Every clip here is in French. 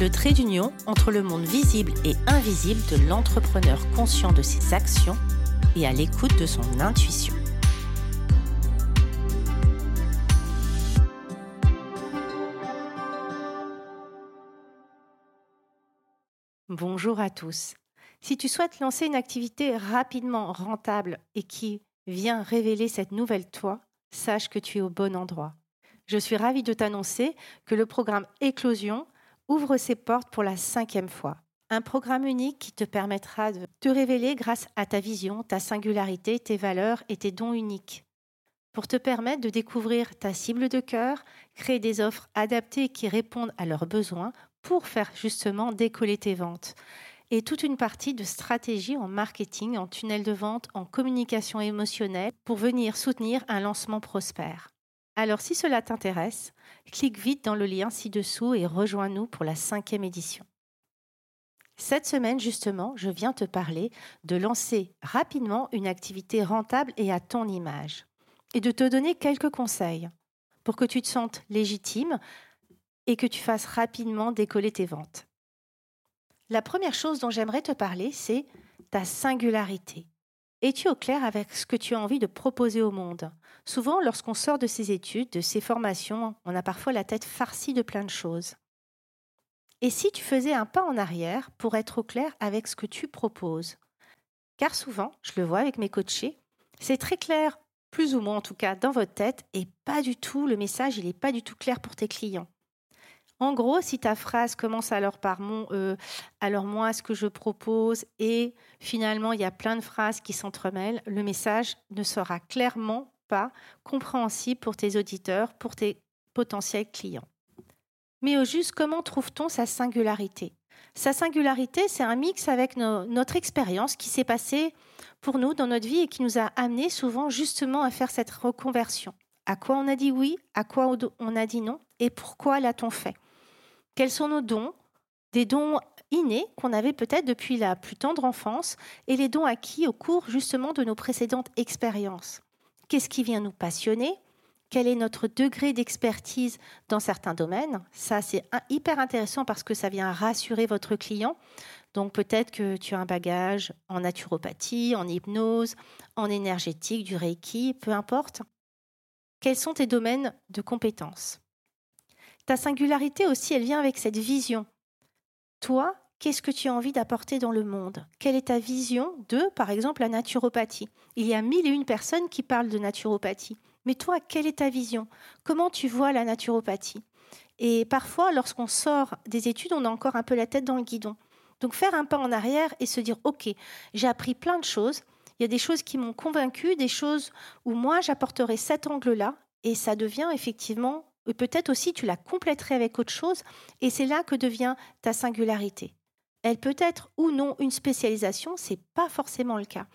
le trait d'union entre le monde visible et invisible de l'entrepreneur conscient de ses actions et à l'écoute de son intuition. Bonjour à tous. Si tu souhaites lancer une activité rapidement rentable et qui vient révéler cette nouvelle toi, sache que tu es au bon endroit. Je suis ravie de t'annoncer que le programme Éclosion ouvre ses portes pour la cinquième fois. Un programme unique qui te permettra de te révéler grâce à ta vision, ta singularité, tes valeurs et tes dons uniques. Pour te permettre de découvrir ta cible de cœur, créer des offres adaptées qui répondent à leurs besoins pour faire justement décoller tes ventes. Et toute une partie de stratégie en marketing, en tunnel de vente, en communication émotionnelle pour venir soutenir un lancement prospère. Alors si cela t'intéresse, clique vite dans le lien ci-dessous et rejoins-nous pour la cinquième édition. Cette semaine, justement, je viens te parler de lancer rapidement une activité rentable et à ton image, et de te donner quelques conseils pour que tu te sentes légitime et que tu fasses rapidement décoller tes ventes. La première chose dont j'aimerais te parler, c'est ta singularité. Es-tu au clair avec ce que tu as envie de proposer au monde? Souvent, lorsqu'on sort de ces études, de ces formations, on a parfois la tête farcie de plein de choses. Et si tu faisais un pas en arrière pour être au clair avec ce que tu proposes? Car souvent, je le vois avec mes coachés, c'est très clair, plus ou moins en tout cas, dans votre tête, et pas du tout, le message, il n'est pas du tout clair pour tes clients. En gros, si ta phrase commence alors par mon, euh, alors moi, ce que je propose, et finalement, il y a plein de phrases qui s'entremêlent, le message ne sera clairement pas compréhensible pour tes auditeurs, pour tes potentiels clients. Mais au juste, comment trouve-t-on sa singularité? Sa singularité, c'est un mix avec notre expérience qui s'est passée pour nous dans notre vie et qui nous a amené souvent justement à faire cette reconversion. À quoi on a dit oui, à quoi on a dit non, et pourquoi l'a-t-on fait? Quels sont nos dons Des dons innés qu'on avait peut-être depuis la plus tendre enfance et les dons acquis au cours justement de nos précédentes expériences. Qu'est-ce qui vient nous passionner? Quel est notre degré d'expertise dans certains domaines? Ça, c'est hyper intéressant parce que ça vient rassurer votre client. Donc peut-être que tu as un bagage en naturopathie, en hypnose, en énergétique, du reiki, peu importe. Quels sont tes domaines de compétences? Ta singularité aussi, elle vient avec cette vision. Toi, qu'est-ce que tu as envie d'apporter dans le monde? Quelle est ta vision de, par exemple, la naturopathie? Il y a mille et une personnes qui parlent de naturopathie. Mais toi, quelle est ta vision? Comment tu vois la naturopathie? Et parfois, lorsqu'on sort des études, on a encore un peu la tête dans le guidon. Donc faire un pas en arrière et se dire, OK, j'ai appris plein de choses. Il y a des choses qui m'ont convaincu, des choses où moi, j'apporterai cet angle-là. Et ça devient effectivement peut-être aussi tu la compléterais avec autre chose, et c'est là que devient ta singularité. Elle peut être ou non une spécialisation, c'est pas forcément le cas.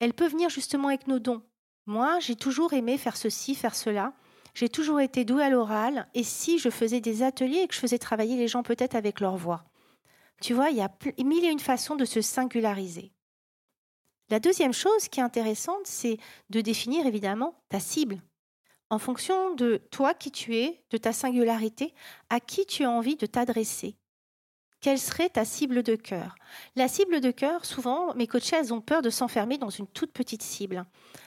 Elle peut venir justement avec nos dons. Moi, j'ai toujours aimé faire ceci, faire cela. J'ai toujours été douée à l'oral, et si je faisais des ateliers et que je faisais travailler les gens peut-être avec leur voix. Tu vois, il y a mille et une façons de se singulariser. La deuxième chose qui est intéressante, c'est de définir évidemment ta cible en fonction de toi qui tu es, de ta singularité, à qui tu as envie de t'adresser. Quelle serait ta cible de cœur? La cible de cœur, souvent, mes coachés, elles ont peur de s'enfermer dans une toute petite cible.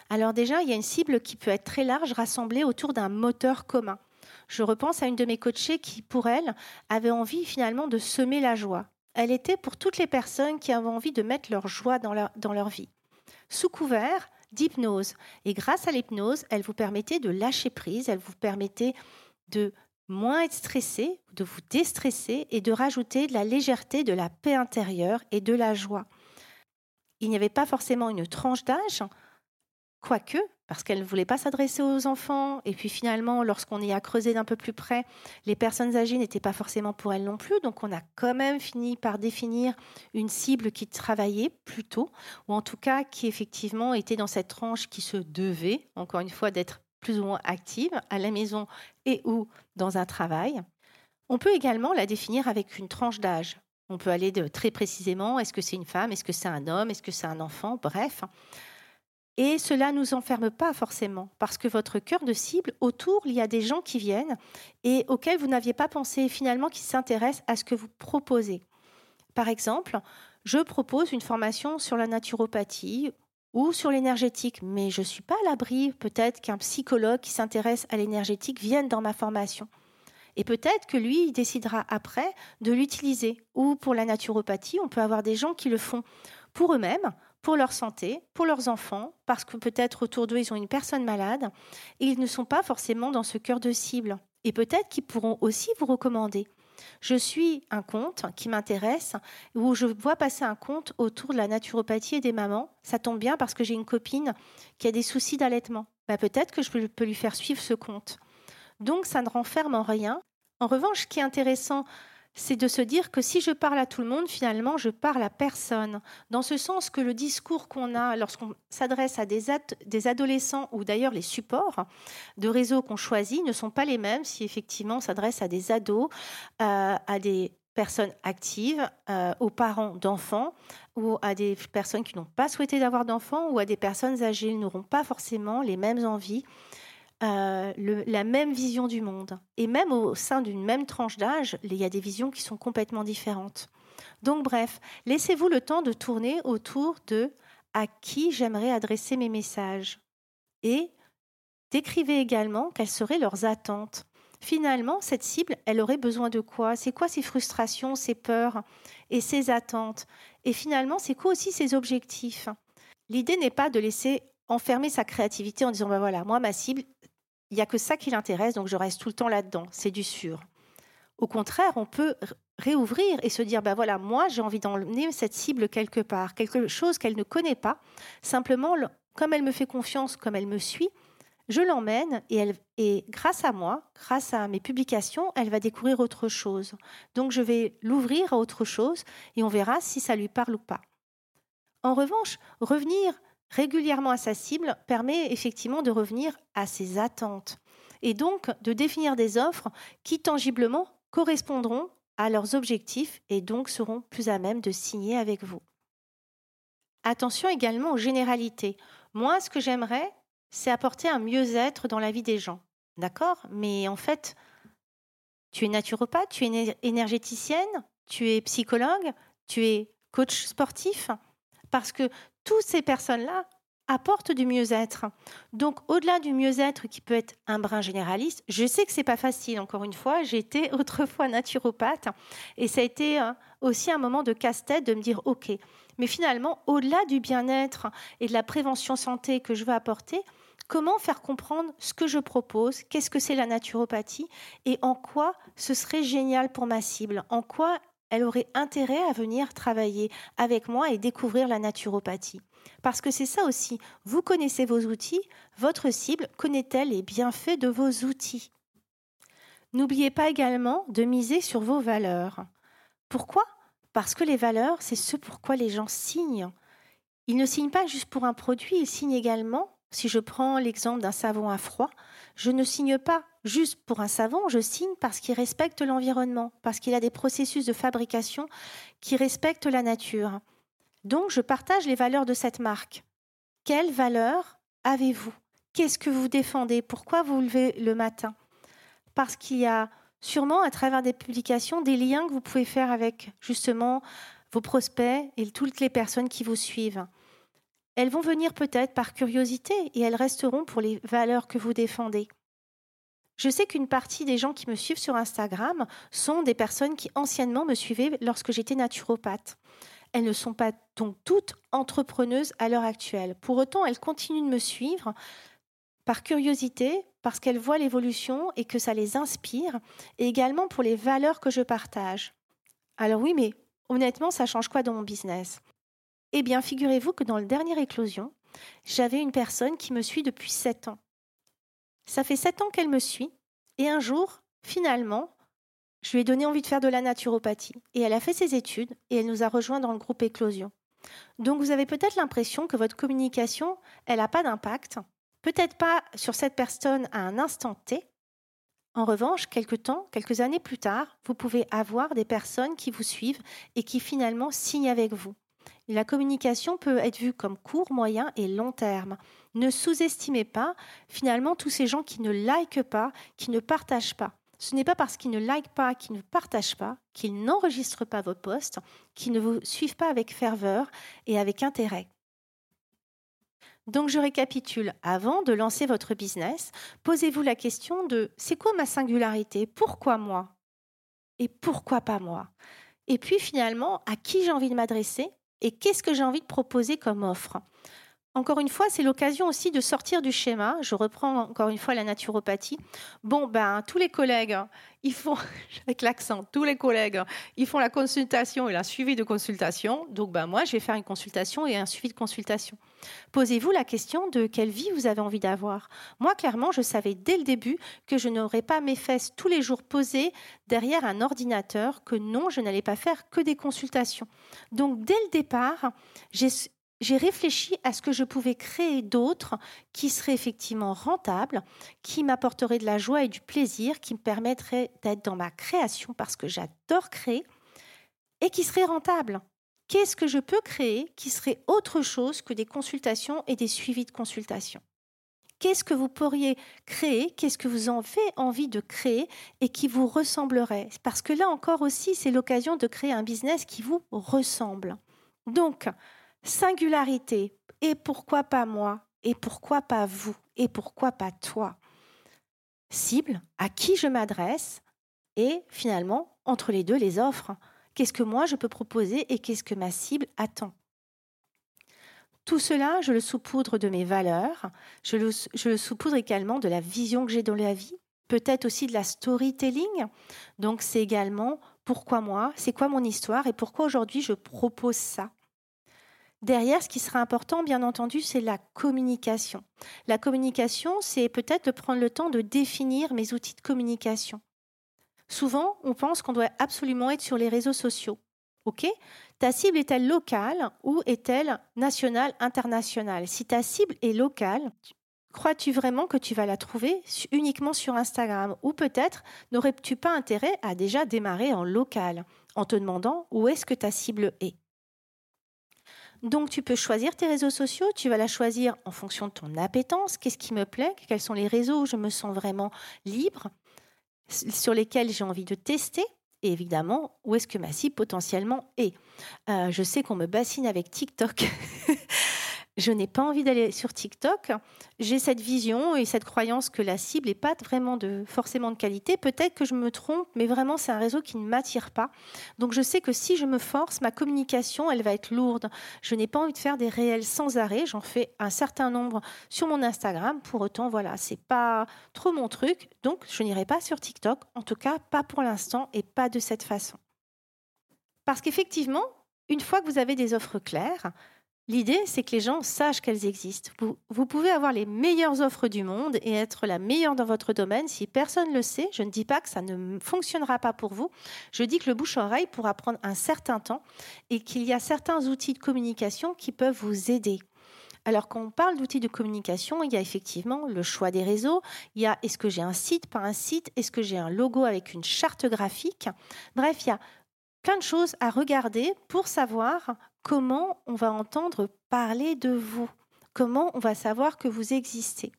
Alors déjà, il y a une cible qui peut être très large, rassemblée autour d'un moteur commun. Je repense à une de mes coachées qui, pour elle, avait envie finalement de semer la joie. Elle était pour toutes les personnes qui avaient envie de mettre leur joie dans leur, dans leur vie. Sous couvert, d'hypnose. Et grâce à l'hypnose, elle vous permettait de lâcher prise, elle vous permettait de moins être stressé, de vous déstresser et de rajouter de la légèreté, de la paix intérieure et de la joie. Il n'y avait pas forcément une tranche d'âge, quoique, parce qu'elle ne voulait pas s'adresser aux enfants. Et puis finalement, lorsqu'on y a creusé d'un peu plus près, les personnes âgées n'étaient pas forcément pour elle non plus. Donc on a quand même fini par définir une cible qui travaillait plutôt, ou en tout cas qui effectivement était dans cette tranche qui se devait, encore une fois, d'être plus ou moins active à la maison et ou dans un travail. On peut également la définir avec une tranche d'âge. On peut aller de très précisément, est-ce que c'est une femme, est-ce que c'est un homme, est-ce que c'est un enfant, bref. Et cela ne nous enferme pas forcément, parce que votre cœur de cible, autour, il y a des gens qui viennent et auxquels vous n'aviez pas pensé, finalement, qui s'intéressent à ce que vous proposez. Par exemple, je propose une formation sur la naturopathie ou sur l'énergétique, mais je ne suis pas à l'abri peut-être qu'un psychologue qui s'intéresse à l'énergétique vienne dans ma formation. Et peut-être que lui, il décidera après de l'utiliser. Ou pour la naturopathie, on peut avoir des gens qui le font pour eux-mêmes, pour leur santé, pour leurs enfants, parce que peut-être autour d'eux, ils ont une personne malade, et ils ne sont pas forcément dans ce cœur de cible. Et peut-être qu'ils pourront aussi vous recommander. Je suis un compte qui m'intéresse, où je vois passer un compte autour de la naturopathie et des mamans. Ça tombe bien parce que j'ai une copine qui a des soucis d'allaitement. Bah, peut-être que je peux lui faire suivre ce compte. Donc ça ne renferme en rien. En revanche, ce qui est intéressant c'est de se dire que si je parle à tout le monde, finalement, je parle à personne. Dans ce sens que le discours qu'on a lorsqu'on s'adresse à des, adolescents ou d'ailleurs les supports de réseau qu'on choisit ne sont pas les mêmes si effectivement on s'adresse à des ados, euh, à des personnes actives, euh, aux parents d'enfants ou à des personnes qui n'ont pas souhaité d'avoir d'enfants ou à des personnes âgées. N'auront pas forcément les mêmes envies euh, la même vision du monde. Et même au sein d'une même tranche d'âge, il y a des visions qui sont complètement différentes. Donc bref, laissez-vous le temps de tourner autour de à qui j'aimerais adresser mes messages. Et décrivez également quelles seraient leurs attentes. Finalement, cette cible, elle aurait besoin de quoi? C'est quoi ses frustrations, ses peurs et ses attentes? Et finalement, c'est quoi aussi ses objectifs? L'idée n'est pas de laisser enfermer sa créativité en disant, ben voilà, moi, ma cible, il n'y a que ça qui l'intéresse, donc je reste tout le temps là-dedans, c'est du sûr. Au contraire, on peut réouvrir et se dire, ben voilà, moi j'ai envie d'emmener cette cible quelque part, quelque chose qu'elle ne connaît pas. Simplement, comme elle me fait confiance, comme elle me suit, je l'emmène et, elle, et grâce à moi, grâce à mes publications, elle va découvrir autre chose. Donc je vais l'ouvrir à autre chose et on verra si ça lui parle ou pas. En revanche, revenir régulièrement à sa cible permet effectivement de revenir à ses attentes et donc de définir des offres qui tangiblement correspondront à leurs objectifs et donc seront plus à même de signer avec vous. Attention également aux généralités. Moi, ce que j'aimerais, c'est apporter un mieux-être dans la vie des gens. D'accord? Mais en fait, tu es naturopathe, tu es énergéticienne, tu es psychologue, tu es coach sportif, parce que toutes ces personnes-là apportent du mieux-être. Donc, au-delà du mieux-être qui peut être un brin généraliste, je sais que c'est pas facile. Encore une fois, j'étais autrefois naturopathe et ça a été euh, aussi un moment de casse-tête de me dire OK. Mais finalement, au-delà du bien-être et de la prévention santé que je veux apporter, comment faire comprendre ce que je propose, qu'est-ce que c'est la naturopathie? Et en quoi ce serait génial pour ma cible, en quoi elle aurait intérêt à venir travailler avec moi et découvrir la naturopathie. Parce que c'est ça aussi, vous connaissez vos outils, votre cible connaît-elle les bienfaits de vos outils? N'oubliez pas également de miser sur vos valeurs. Pourquoi? Parce que les valeurs, c'est ce pourquoi les gens signent. Ils ne signent pas juste pour un produit, ils signent également, si je prends l'exemple d'un savon à froid, je ne signe pas juste pour un savon, je signe parce qu'il respecte l'environnement, parce qu'il a des processus de fabrication qui respectent la nature. Donc, je partage les valeurs de cette marque. Quelles valeurs avez-vous? Qu'est-ce que vous défendez? Pourquoi vous levez le matin? Parce qu'il y a sûrement à travers des publications des liens que vous pouvez faire avec justement vos prospects et toutes les personnes qui vous suivent. Elles vont venir peut-être par curiosité et elles resteront pour les valeurs que vous défendez. Je sais qu'une partie des gens qui me suivent sur Instagram sont des personnes qui anciennement me suivaient lorsque j'étais naturopathe. Elles ne sont pas donc toutes entrepreneuses à l'heure actuelle. Pour autant, elles continuent de me suivre par curiosité, parce qu'elles voient l'évolution et que ça les inspire, et également pour les valeurs que je partage. Alors oui, mais honnêtement, ça change quoi dans mon business? Eh bien, figurez-vous que dans le dernier éclosion, J'avais une personne qui me suit depuis sept ans. Ça fait sept ans qu'elle me suit. Et un jour, finalement, je lui ai donné envie de faire de la naturopathie. Et elle a fait ses études et elle nous a rejoints dans le groupe Éclosion. Donc vous avez peut-être l'impression que votre communication, elle n'a pas d'impact. Peut-être pas sur cette personne à un instant T. En revanche, quelques temps, quelques années plus tard, vous pouvez avoir des personnes qui vous suivent et qui finalement signent avec vous. La communication peut être vue comme court, moyen et long terme. Ne sous-estimez pas finalement tous ces gens qui ne likent pas, qui ne partagent pas. Ce n'est pas parce qu'ils ne likent pas, qu'ils ne partagent pas, qu'ils n'enregistrent pas vos posts, qu'ils ne vous suivent pas avec ferveur et avec intérêt. Donc je récapitule, avant de lancer votre business, posez-vous la question de c'est quoi ma singularité? Pourquoi moi? Et pourquoi pas moi? Et puis finalement, à qui j'ai envie de m'adresser? Et qu'est-ce que j'ai envie de proposer comme offre? Encore une fois, c'est l'occasion aussi de sortir du schéma. Je reprends encore une fois la naturopathie. Bon, ben, tous les collègues, ils font, avec l'accent, tous les collègues, ils font la consultation et la suivi de consultation. Donc, ben, moi, je vais faire une consultation et un suivi de consultation. Posez-vous la question de quelle vie vous avez envie d'avoir. Moi, clairement, je savais dès le début que je n'aurais pas mes fesses tous les jours posées derrière un ordinateur, que non, je n'allais pas faire que des consultations. Donc, dès le départ, j'ai j'ai réfléchi à ce que je pouvais créer d'autres qui seraient effectivement rentables, qui m'apporteraient de la joie et du plaisir, qui me permettraient d'être dans ma création parce que j'adore créer et qui seraient rentables. Qu'est-ce que je peux créer qui serait autre chose que des consultations et des suivis de consultations? Qu'est-ce que vous pourriez créer? Qu'est-ce que vous en avez envie de créer et qui vous ressemblerait? Parce que là encore aussi, c'est l'occasion de créer un business qui vous ressemble. Donc, singularité. Et pourquoi pas moi? Et pourquoi pas vous? Et pourquoi pas toi? Cible, à qui je m'adresse Et finalement, entre les deux, les offres. Qu'est-ce que moi je peux proposer et qu'est-ce que ma cible attend? Tout cela, je le saupoudre de mes valeurs, je le, je saupoudre également de la vision que j'ai dans la vie, peut-être aussi de la storytelling. Donc c'est également pourquoi moi, c'est quoi mon histoire et pourquoi aujourd'hui je propose ça. Derrière, ce qui sera important, bien entendu, c'est la communication. La communication, c'est peut-être de prendre le temps de définir mes outils de communication. Souvent, on pense qu'on doit absolument être sur les réseaux sociaux. OK? Ta cible est-elle locale ou est-elle nationale, internationale? Si ta cible est locale, crois-tu vraiment que tu vas la trouver uniquement sur Instagram? Ou peut-être n'aurais-tu pas intérêt à déjà démarrer en local en te demandant où est-ce que ta cible est? Donc tu peux choisir tes réseaux sociaux, tu vas la choisir en fonction de ton appétence, qu'est-ce qui me plaît, quels sont les réseaux où je me sens vraiment libre, sur lesquels j'ai envie de tester? Et évidemment, où est-ce que ma cible potentiellement est? Euh, Je sais qu'on me bassine avec TikTok. je n'ai pas envie d'aller sur TikTok. J'ai cette vision et cette croyance que la cible n'est pas vraiment de, forcément de qualité. Peut-être que je me trompe, mais vraiment, c'est un réseau qui ne m'attire pas. Donc, je sais que si je me force, ma communication, elle va être lourde. Je n'ai pas envie de faire des réels sans arrêt. J'en fais un certain nombre sur mon Instagram. Pour autant, voilà, c'est pas trop mon truc. Donc, je n'irai pas sur TikTok. En tout cas, pas pour l'instant et pas de cette façon. Parce qu'effectivement, une fois que vous avez des offres claires, L'idée, c'est que les gens sachent qu'elles existent. Vous, pouvez avoir les meilleures offres du monde et être la meilleure dans votre domaine. Si personne ne le sait, je ne dis pas que ça ne fonctionnera pas pour vous. Je dis que le bouche-oreille pourra prendre un certain temps et qu'il y a certains outils de communication qui peuvent vous aider. Alors quand on parle d'outils de communication, il y a effectivement le choix des réseaux, il y a est-ce que j'ai un site, pas un site, est-ce que j'ai un logo avec une charte graphique. Bref, il y a plein de choses à regarder pour savoir comment on va entendre parler de vous, comment on va savoir que vous existez?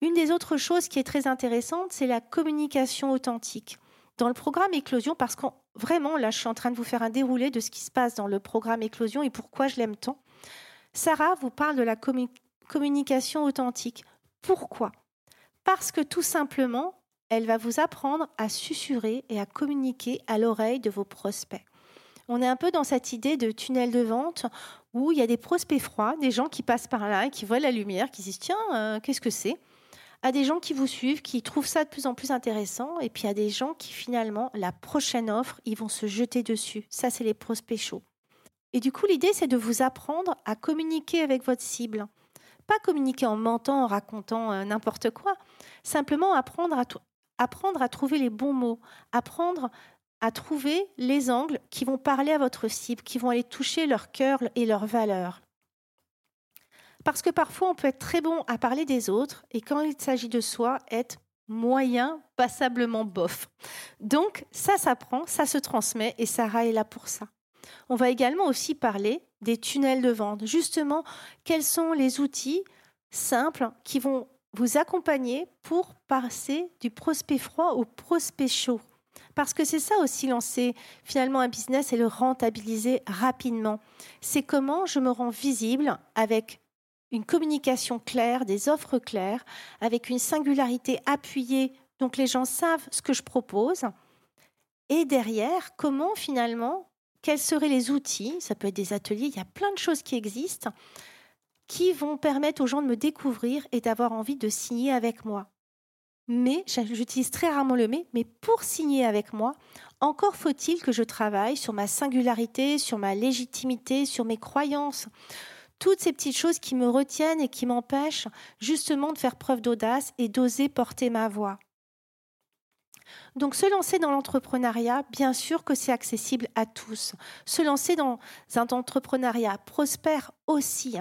Une des autres choses qui est très intéressante, c'est la communication authentique. Dans le programme Éclosion, parce que vraiment, là, je suis en train de vous faire un déroulé de ce qui se passe dans le programme Éclosion et pourquoi je l'aime tant. Sarah vous parle de la communication authentique. Pourquoi? Parce que tout simplement, elle va vous apprendre à susurrer et à communiquer à l'oreille de vos prospects. On est un peu dans cette idée de tunnel de vente où il y a des prospects froids, des gens qui passent par là et qui voient la lumière, qui disent tiens, euh, qu'est-ce que c'est? À des gens qui vous suivent, qui trouvent ça de plus en plus intéressant, et puis à des gens qui finalement, la prochaine offre, ils vont se jeter dessus. Ça, c'est les prospects chauds. Et du coup, l'idée, c'est de vous apprendre à communiquer avec votre cible. Pas communiquer en mentant, en racontant euh, n'importe quoi. Simplement apprendre à, apprendre à trouver les bons mots, apprendre à trouver les angles qui vont parler à votre cible, qui vont aller toucher leur cœur et leurs valeurs. Parce que parfois, on peut être très bon à parler des autres et quand il s'agit de soi, être moyen, passablement bof. Donc, ça s'apprend, ça se transmet et Sarah est là pour ça. On va également aussi parler des tunnels de vente. Justement, quels sont les outils simples qui vont vous accompagner pour passer du prospect froid au prospect chaud? Parce que c'est ça aussi lancer finalement un business et le rentabiliser rapidement. C'est comment je me rends visible avec une communication claire, des offres claires, avec une singularité appuyée, donc les gens savent ce que je propose. Et derrière, comment finalement, quels seraient les outils, ça peut être des ateliers, il y a plein de choses qui existent, qui vont permettre aux gens de me découvrir et d'avoir envie de signer avec moi. Mais, j'utilise très rarement le mais, mais pour signer avec moi, encore faut-il que je travaille sur ma singularité, sur ma légitimité, sur mes croyances, toutes ces petites choses qui me retiennent et qui m'empêchent justement de faire preuve d'audace et d'oser porter ma voix. Donc se lancer dans l'entrepreneuriat, bien sûr que c'est accessible à tous. Se lancer dans un entrepreneuriat prospère aussi.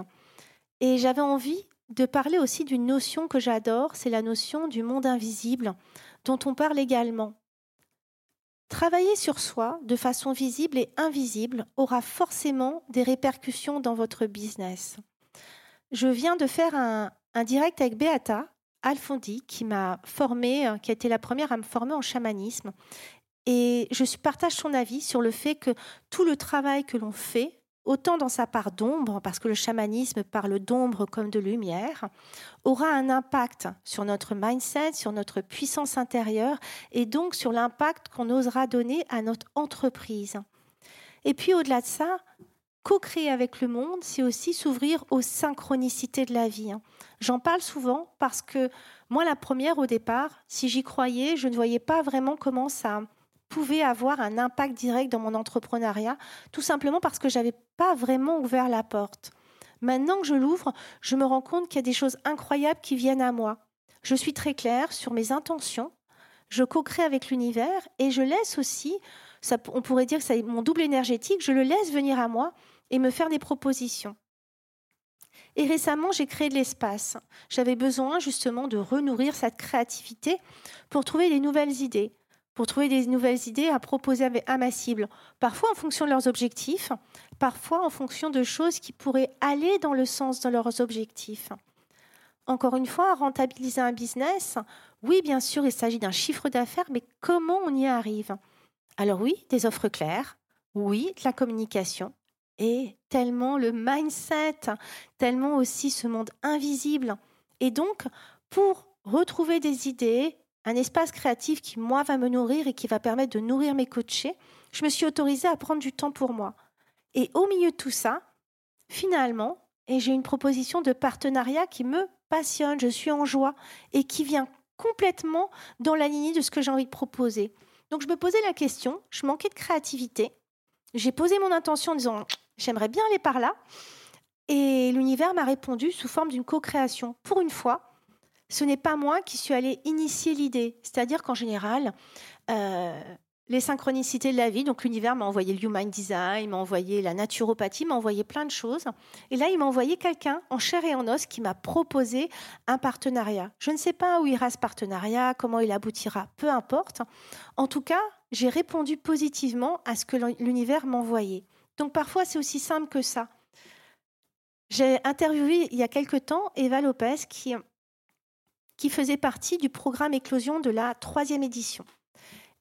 Et j'avais envie de parler aussi d'une notion que j'adore, c'est la notion du monde invisible, dont on parle également. Travailler sur soi de façon visible et invisible aura forcément des répercussions dans votre business. Je viens de faire un, direct avec Beata Alfondi, qui m'a formée, qui a été la première à me former en chamanisme. Et je partage son avis sur le fait que tout le travail que l'on fait autant dans sa part d'ombre, parce que le chamanisme parle d'ombre comme de lumière, aura un impact sur notre mindset, sur notre puissance intérieure et donc sur l'impact qu'on osera donner à notre entreprise. Et puis au-delà de ça, co-créer avec le monde, c'est aussi s'ouvrir aux synchronicités de la vie. Hein. J'en parle souvent parce que moi, la première au départ, si j'y croyais, je ne voyais pas vraiment comment ça pouvait avoir un impact direct dans mon entrepreneuriat, tout simplement parce que j'avais pas vraiment ouvert la porte. Maintenant que je l'ouvre, je me rends compte qu'il y a des choses incroyables qui viennent à moi. Je suis très claire sur mes intentions, je co-crée avec l'univers et je laisse aussi, on pourrait dire que c'est mon double énergétique, je le laisse venir à moi et me faire des propositions. Et récemment, j'ai créé de l'espace. J'avais besoin justement de renourrir cette créativité pour trouver des nouvelles idées, pour trouver des nouvelles idées à proposer à ma cible, parfois en fonction de leurs objectifs, parfois en fonction de choses qui pourraient aller dans le sens de leurs objectifs. Encore une fois, rentabiliser un business, oui, bien sûr, il s'agit d'un chiffre d'affaires, mais comment on y arrive? Alors oui, des offres claires, oui, de la communication, et tellement le mindset, tellement aussi ce monde invisible. Et donc, pour retrouver des idées, un espace créatif qui, moi, va me nourrir et qui va permettre de nourrir mes coachés, je me suis autorisée à prendre du temps pour moi. Et au milieu de tout ça, finalement, et j'ai une proposition de partenariat qui me passionne, je suis en joie et qui vient complètement dans la lignée de ce que j'ai envie de proposer. Donc je me posais la question, je manquais de créativité. J'ai posé mon intention en disant j'aimerais bien aller par là. Et l'univers m'a répondu sous forme d'une co-création. Pour une fois, ce n'est pas moi qui suis allée initier l'idée. C'est-à-dire qu'en général, euh, les synchronicités de la vie, donc l'univers m'a envoyé le Human Design, m'a envoyé la naturopathie, m'a envoyé plein de choses. Et là, il m'a envoyé quelqu'un en chair et en os qui m'a proposé un partenariat. Je ne sais pas où ira ce partenariat, comment il aboutira, peu importe. En tout cas, j'ai répondu positivement à ce que l'univers m'envoyait. Donc parfois, c'est aussi simple que ça. J'ai interviewé il y a quelque temps Eva Lopez qui qui faisait partie du programme Éclosion de la troisième édition.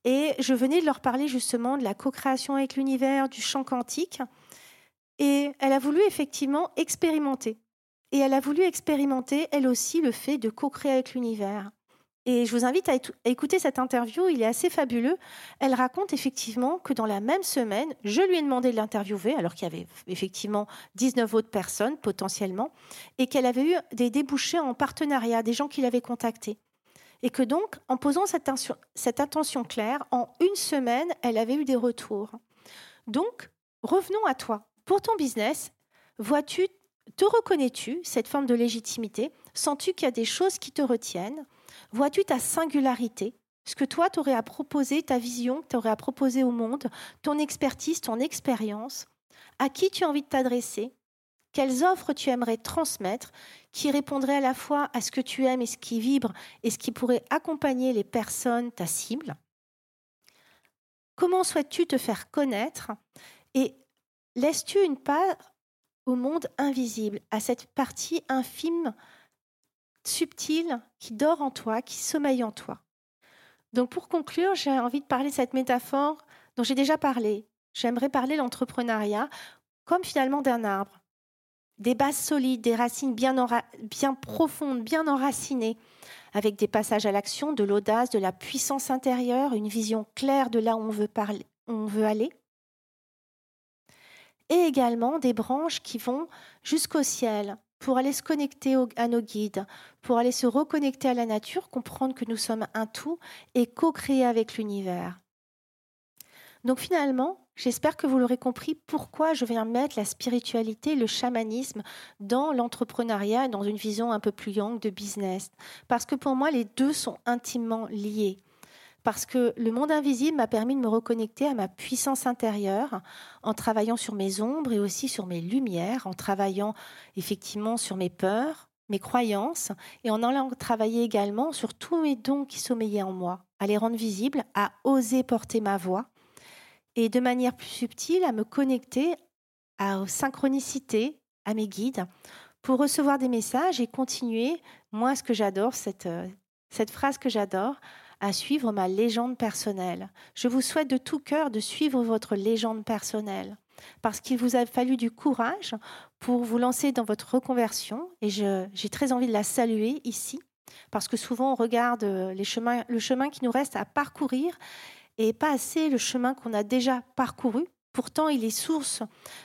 Et je venais de leur parler justement de la co-création avec l'univers, du chant quantique. Et elle a voulu effectivement expérimenter. Et elle a voulu expérimenter, elle aussi, le fait de co-créer avec l'univers. Et je vous invite à, écouter cette interview, il est assez fabuleux. Elle raconte effectivement que dans la même semaine, je lui ai demandé de l'interviewer, alors qu'il y avait effectivement 19 autres personnes potentiellement, et qu'elle avait eu des débouchés en partenariat, des gens qui l'avaient contacté. Et que donc, en posant cette, cette intention claire, en une semaine, elle avait eu des retours. Donc, revenons à toi. Pour ton business, vois-tu, te reconnais-tu cette forme de légitimité? Sens-tu qu'il y a des choses qui te retiennent? Vois-tu ta singularité? Ce que toi, tu aurais à proposer, ta vision que tu aurais à proposer au monde, ton expertise, ton expérience, à qui tu as envie de t'adresser, quelles offres tu aimerais transmettre qui répondraient à la fois à ce que tu aimes et ce qui vibre et ce qui pourrait accompagner les personnes, ta cible? Comment souhaites-tu te faire connaître et laisses-tu une part au monde invisible, à cette partie infime, subtile, qui dort en toi, qui sommeille en toi Donc pour conclure, j'ai envie de parler de cette métaphore dont j'ai déjà parlé. J'aimerais parler l'entrepreneuriat comme finalement d'un arbre. Des bases solides, des racines bien, bien profondes, bien enracinées, avec des passages à l'action, de l'audace, de la puissance intérieure, une vision claire de là où on veut, parler, on veut aller. Et également des branches qui vont jusqu'au ciel pour aller se connecter à nos guides, pour aller se reconnecter à la nature, comprendre que nous sommes un tout et co-créer avec l'univers. Donc finalement, j'espère que vous l'aurez compris pourquoi je viens mettre la spiritualité, le chamanisme dans l'entrepreneuriat, dans une vision un peu plus young de business. Parce que pour moi, les deux sont intimement liés. Parce que le monde invisible m'a permis de me reconnecter à ma puissance intérieure en travaillant sur mes ombres et aussi sur mes lumières, en travaillant effectivement sur mes peurs, mes croyances et en allant travailler également sur tous mes dons qui sommeillaient en moi, à les rendre visibles, à oser porter ma voix et de manière plus subtile à me connecter à synchronicité, à mes guides, pour recevoir des messages et continuer, moi ce que j'adore, cette, euh, cette phrase que j'adore, à suivre ma légende personnelle. Je vous souhaite de tout cœur de suivre votre légende personnelle, parce qu'il vous a fallu du courage pour vous lancer dans votre reconversion, et j'ai très envie de la saluer ici, parce que souvent on regarde euh, le chemin qui nous reste à parcourir, et pas assez le chemin qu'on a déjà parcouru. Pourtant, il est source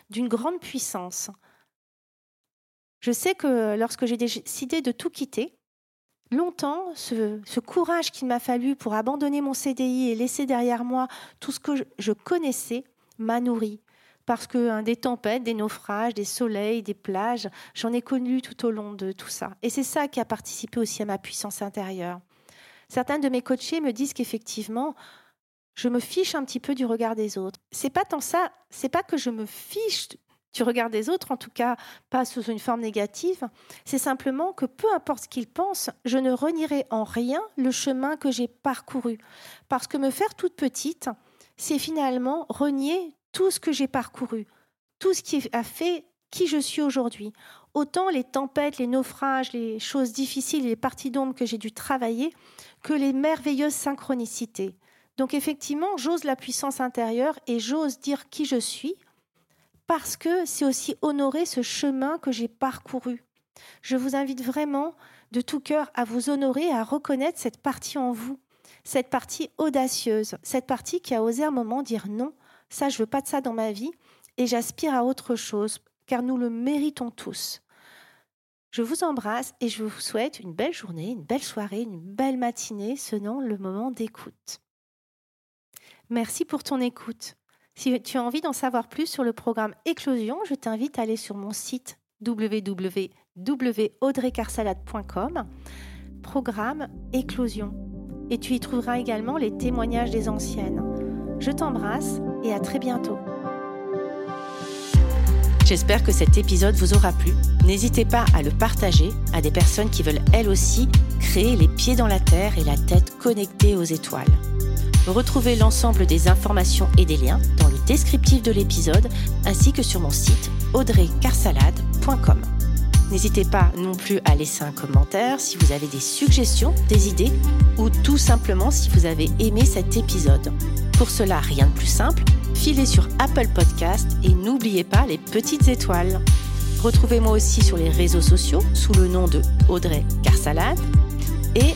d'une grande puissance. Je sais que lorsque j'ai décidé de tout quitter, longtemps, ce, courage qu'il m'a fallu pour abandonner mon CDI et laisser derrière moi tout ce que je, connaissais m'a nourri. Parce que hein, des tempêtes, des naufrages, des soleils, des plages, j'en ai connu tout au long de tout ça. Et c'est ça qui a participé aussi à ma puissance intérieure. Certains de mes coachés me disent qu'effectivement, je me fiche un petit peu du regard des autres. C'est pas tant ça, c'est pas que je me fiche du regard des autres, en tout cas pas sous une forme négative, c'est simplement que peu importe ce qu'ils pensent, je ne renierai en rien le chemin que j'ai parcouru. Parce que me faire toute petite, c'est finalement renier tout ce que j'ai parcouru, tout ce qui a fait qui je suis aujourd'hui. Autant les tempêtes, les naufrages, les choses difficiles, les parties d'ombre que j'ai dû travailler, que les merveilleuses synchronicités. Donc effectivement, j'ose la puissance intérieure et j'ose dire qui je suis parce que c'est aussi honorer ce chemin que j'ai parcouru. Je vous invite vraiment de tout cœur à vous honorer, à reconnaître cette partie en vous, cette partie audacieuse, cette partie qui a osé un moment dire non, ça je veux pas de ça dans ma vie et j'aspire à autre chose car nous le méritons tous. Je vous embrasse et je vous souhaite une belle journée, une belle soirée, une belle matinée selon le moment d'écoute. Merci pour ton écoute. Si tu as envie d'en savoir plus sur le programme Éclosion, je t'invite à aller sur mon site www.audreycarsalade.com, programme Éclosion. Et tu y trouveras également les témoignages des anciennes. Je t'embrasse et à très bientôt. J'espère que cet épisode vous aura plu. N'hésitez pas à le partager à des personnes qui veulent elles aussi créer les pieds dans la terre et la tête connectée aux étoiles. Retrouvez l'ensemble des informations et des liens dans le descriptif de l'épisode ainsi que sur mon site audreycarsalade.com. N'hésitez pas non plus à laisser un commentaire si vous avez des suggestions, des idées ou tout simplement si vous avez aimé cet épisode. Pour cela, rien de plus simple, filez sur Apple Podcast et n'oubliez pas les petites étoiles. Retrouvez-moi aussi sur les réseaux sociaux sous le nom de Audrey Carsalade et